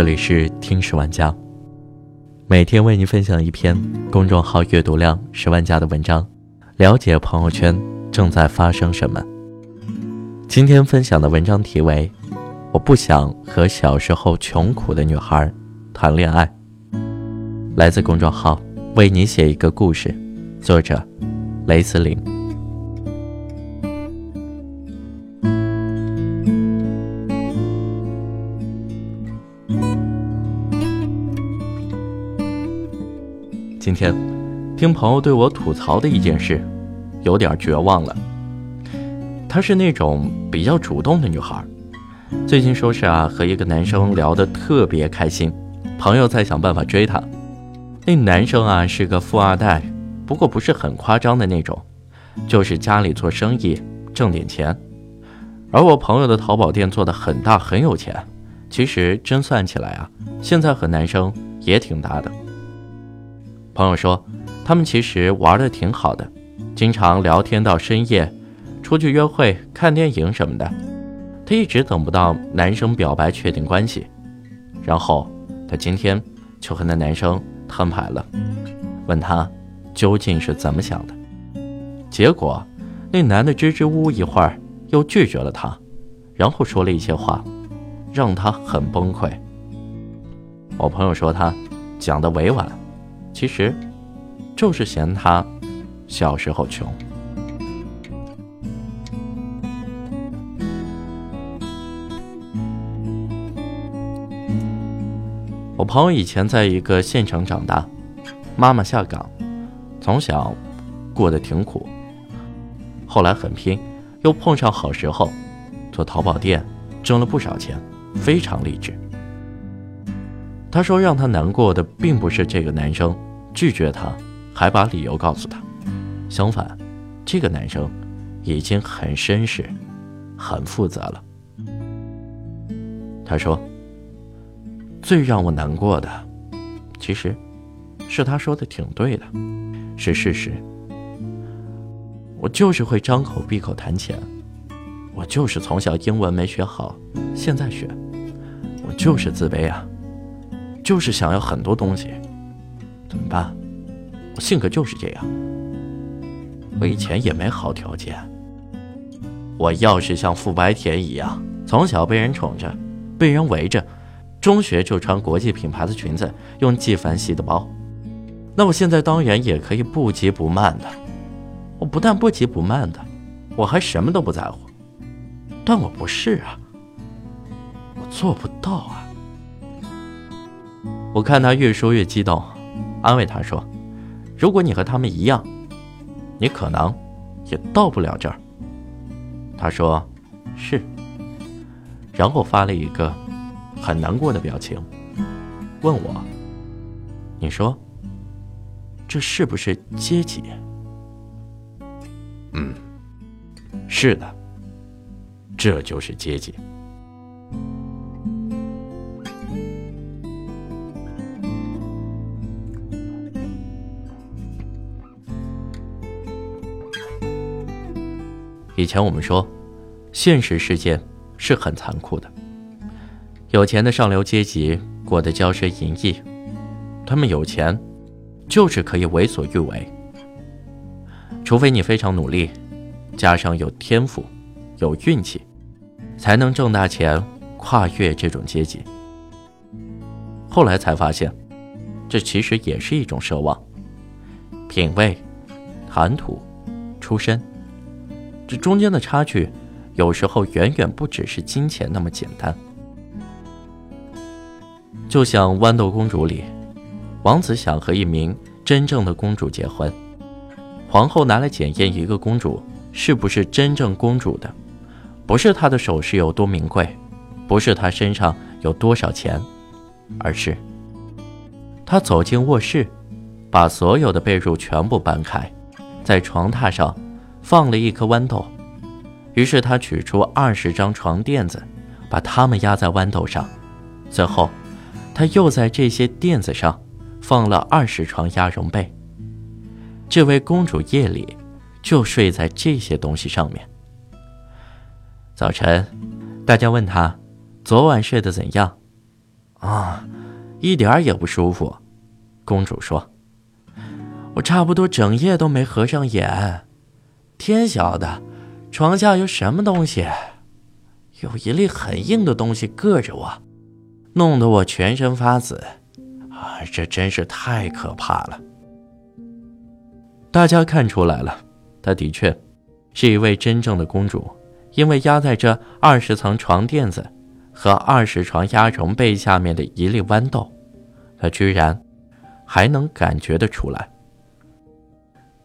这里是听十万加，每天为您分享一篇公众号阅读量十万加的文章，了解朋友圈正在发生什么。今天分享的文章题为《我不想和小时候穷苦的女孩谈恋爱》，来自公众号为你写一个故事，作者雷思玲。今天，听朋友对我吐槽的一件事，有点绝望了。她是那种比较主动的女孩，最近说是啊和一个男生聊得特别开心，朋友在想办法追她。那男生啊是个富二代，不过不是很夸张的那种，就是家里做生意挣点钱。而我朋友的淘宝店做的很大很有钱，其实真算起来啊，现在和男生也挺搭的。朋友说，他们其实玩的挺好的，经常聊天到深夜，出去约会、看电影什么的。他一直等不到男生表白确定关系，然后他今天就和那男生摊牌了，问他究竟是怎么想的。结果那男的支支吾吾一会儿，又拒绝了他，然后说了一些话，让他很崩溃。我朋友说他讲的委婉。其实，就是嫌他小时候穷。我朋友以前在一个县城长大，妈妈下岗，从小过得挺苦。后来很拼，又碰上好时候，做淘宝店挣了不少钱，非常励志。他说：“让他难过的并不是这个男生拒绝他，还把理由告诉他。相反，这个男生已经很绅士、很负责了。”他说：“最让我难过的，其实是他说的挺对的，是事实。我就是会张口闭口谈钱，我就是从小英文没学好，现在学，我就是自卑啊。”就是想要很多东西，怎么办？我性格就是这样。我以前也没好条件。我要是像傅白田一样，从小被人宠着，被人围着，中学就穿国际品牌的裙子，用纪梵希的包，那我现在当然也可以不急不慢的。我不但不急不慢的，我还什么都不在乎。但我不是啊，我做不到啊。我看他越说越激动，安慰他说：“如果你和他们一样，你可能也到不了这儿。”他说：“是。”然后发了一个很难过的表情，问我：“你说，这是不是阶级？”嗯，是的，这就是阶级。以前我们说，现实世界是很残酷的。有钱的上流阶级过得骄奢淫逸，他们有钱，就是可以为所欲为。除非你非常努力，加上有天赋、有运气，才能挣大钱，跨越这种阶级。后来才发现，这其实也是一种奢望。品味、谈吐、出身。这中间的差距，有时候远远不只是金钱那么简单。就像《豌豆公主》里，王子想和一名真正的公主结婚，皇后拿来检验一个公主是不是真正公主的，不是她的首饰有多名贵，不是她身上有多少钱，而是她走进卧室，把所有的被褥全部搬开，在床榻上。放了一颗豌豆，于是他取出二十张床垫子，把它们压在豌豆上，最后，他又在这些垫子上放了二十床鸭绒被。这位公主夜里就睡在这些东西上面。早晨，大家问她昨晚睡得怎样？啊，一点儿也不舒服。公主说：“我差不多整夜都没合上眼。天晓得，床下有什么东西？有一粒很硬的东西硌着我，弄得我全身发紫。啊，这真是太可怕了。”大家看出来了，她的确是一位真正的公主，因为压在这二十层床垫子。和二十床鸭绒被下面的一粒豌豆，她居然还能感觉得出来。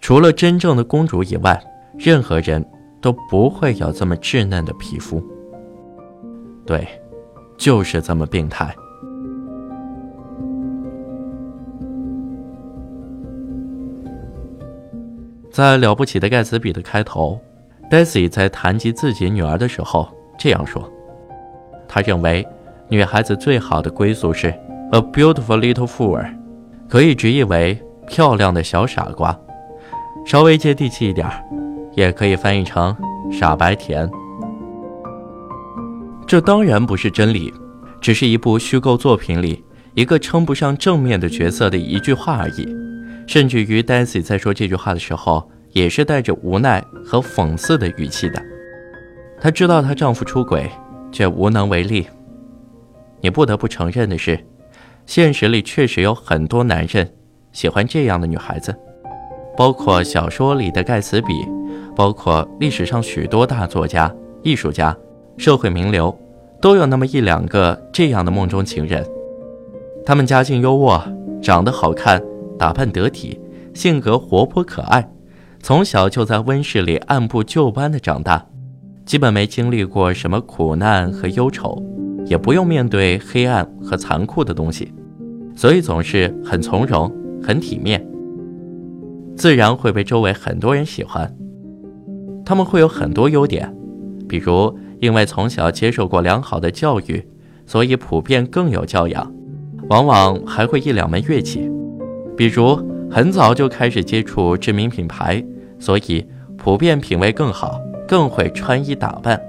除了真正的公主以外，任何人都不会有这么稚嫩的皮肤。对，就是这么病态。在《了不起的盖茨比》的开头，Daisy 在谈及自己女儿的时候这样说。他认为，女孩子最好的归宿是 a beautiful little fool，可以直译为漂亮的小傻瓜，稍微接地气一点，也可以翻译成傻白甜。这当然不是真理，只是一部虚构作品里一个称不上正面的角色的一句话而已。甚至于 Daisy 在说这句话的时候，也是带着无奈和讽刺的语气的。她知道她丈夫出轨。却无能为力。你不得不承认的是，现实里确实有很多男人喜欢这样的女孩子，包括小说里的盖茨比，包括历史上许多大作家、艺术家、社会名流，都有那么一两个这样的梦中情人。他们家境优渥，长得好看，打扮得体，性格活泼可爱，从小就在温室里按部就班的长大。基本没经历过什么苦难和忧愁，也不用面对黑暗和残酷的东西，所以总是很从容、很体面，自然会被周围很多人喜欢。他们会有很多优点，比如因为从小接受过良好的教育，所以普遍更有教养，往往还会一两门乐器；比如很早就开始接触知名品牌，所以普遍品味更好。更会穿衣打扮，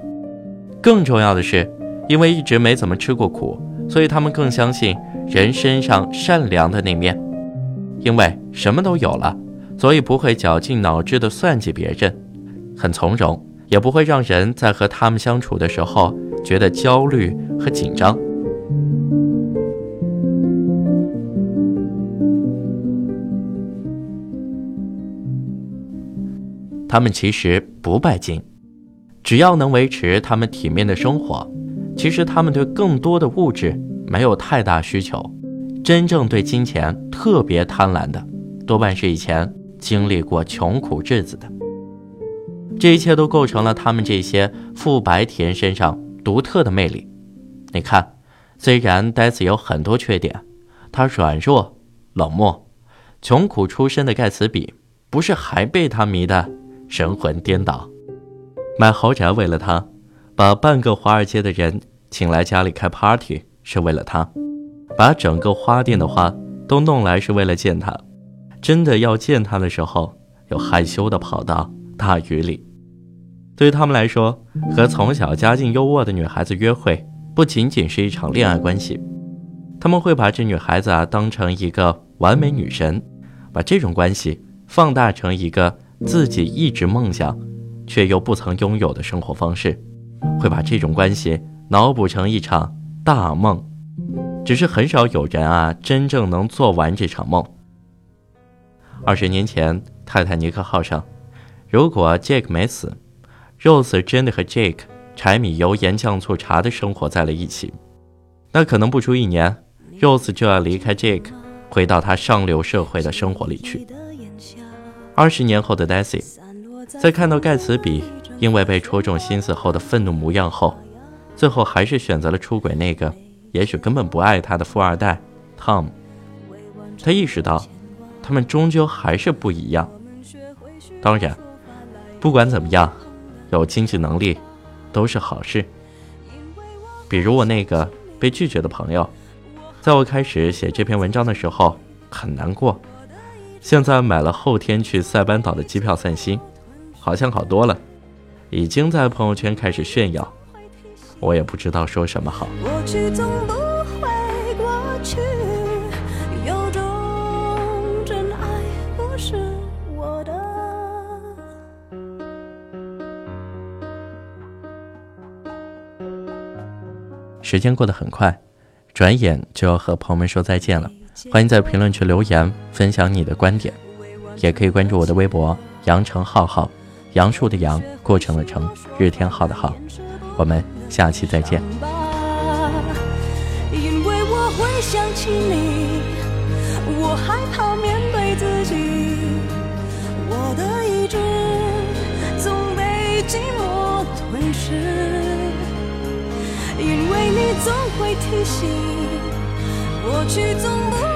更重要的是，因为一直没怎么吃过苦，所以他们更相信人身上善良的那面。因为什么都有了，所以不会绞尽脑汁的算计别人，很从容，也不会让人在和他们相处的时候觉得焦虑和紧张。他们其实不拜金。只要能维持他们体面的生活，其实他们对更多的物质没有太大需求。真正对金钱特别贪婪的，多半是以前经历过穷苦日子的。这一切都构成了他们这些富白甜身上独特的魅力。你看，虽然呆子有很多缺点，他软弱、冷漠、穷苦出身的盖茨比，不是还被他迷得神魂颠倒？买豪宅为了他，把半个华尔街的人请来家里开 party 是为了他，把整个花店的花都弄来是为了见他。真的要见他的时候，又害羞的跑到大雨里。对于他们来说，和从小家境优渥的女孩子约会，不仅仅是一场恋爱关系，他们会把这女孩子啊当成一个完美女神，把这种关系放大成一个自己一直梦想。却又不曾拥有的生活方式，会把这种关系脑补成一场大梦。只是很少有人啊，真正能做完这场梦。二十年前，泰坦尼克号上，如果 Jake 没死，Rose 真的和 Jake 柴米油盐酱醋茶的生活在了一起，那可能不出一年，Rose 就要离开 Jake，回到他上流社会的生活里去。二十年后的 Daisy。在看到盖茨比因为被戳中心思后的愤怒模样后，最后还是选择了出轨那个也许根本不爱他的富二代 Tom。他意识到，他们终究还是不一样。当然，不管怎么样，有经济能力都是好事。比如我那个被拒绝的朋友，在我开始写这篇文章的时候很难过，现在买了后天去塞班岛的机票散心。好像好多了，已经在朋友圈开始炫耀，我也不知道说什么好。时间过得很快，转眼就要和朋友们说再见了。欢迎在评论区留言，分享你的观点，也可以关注我的微博“杨成浩浩”，杨树的杨，过程的程，日天浩的浩。我们下期再见。因为我会想起你，我害怕面对自己，我的意志总被寂寞吞噬。因为你总会提醒，过去总不。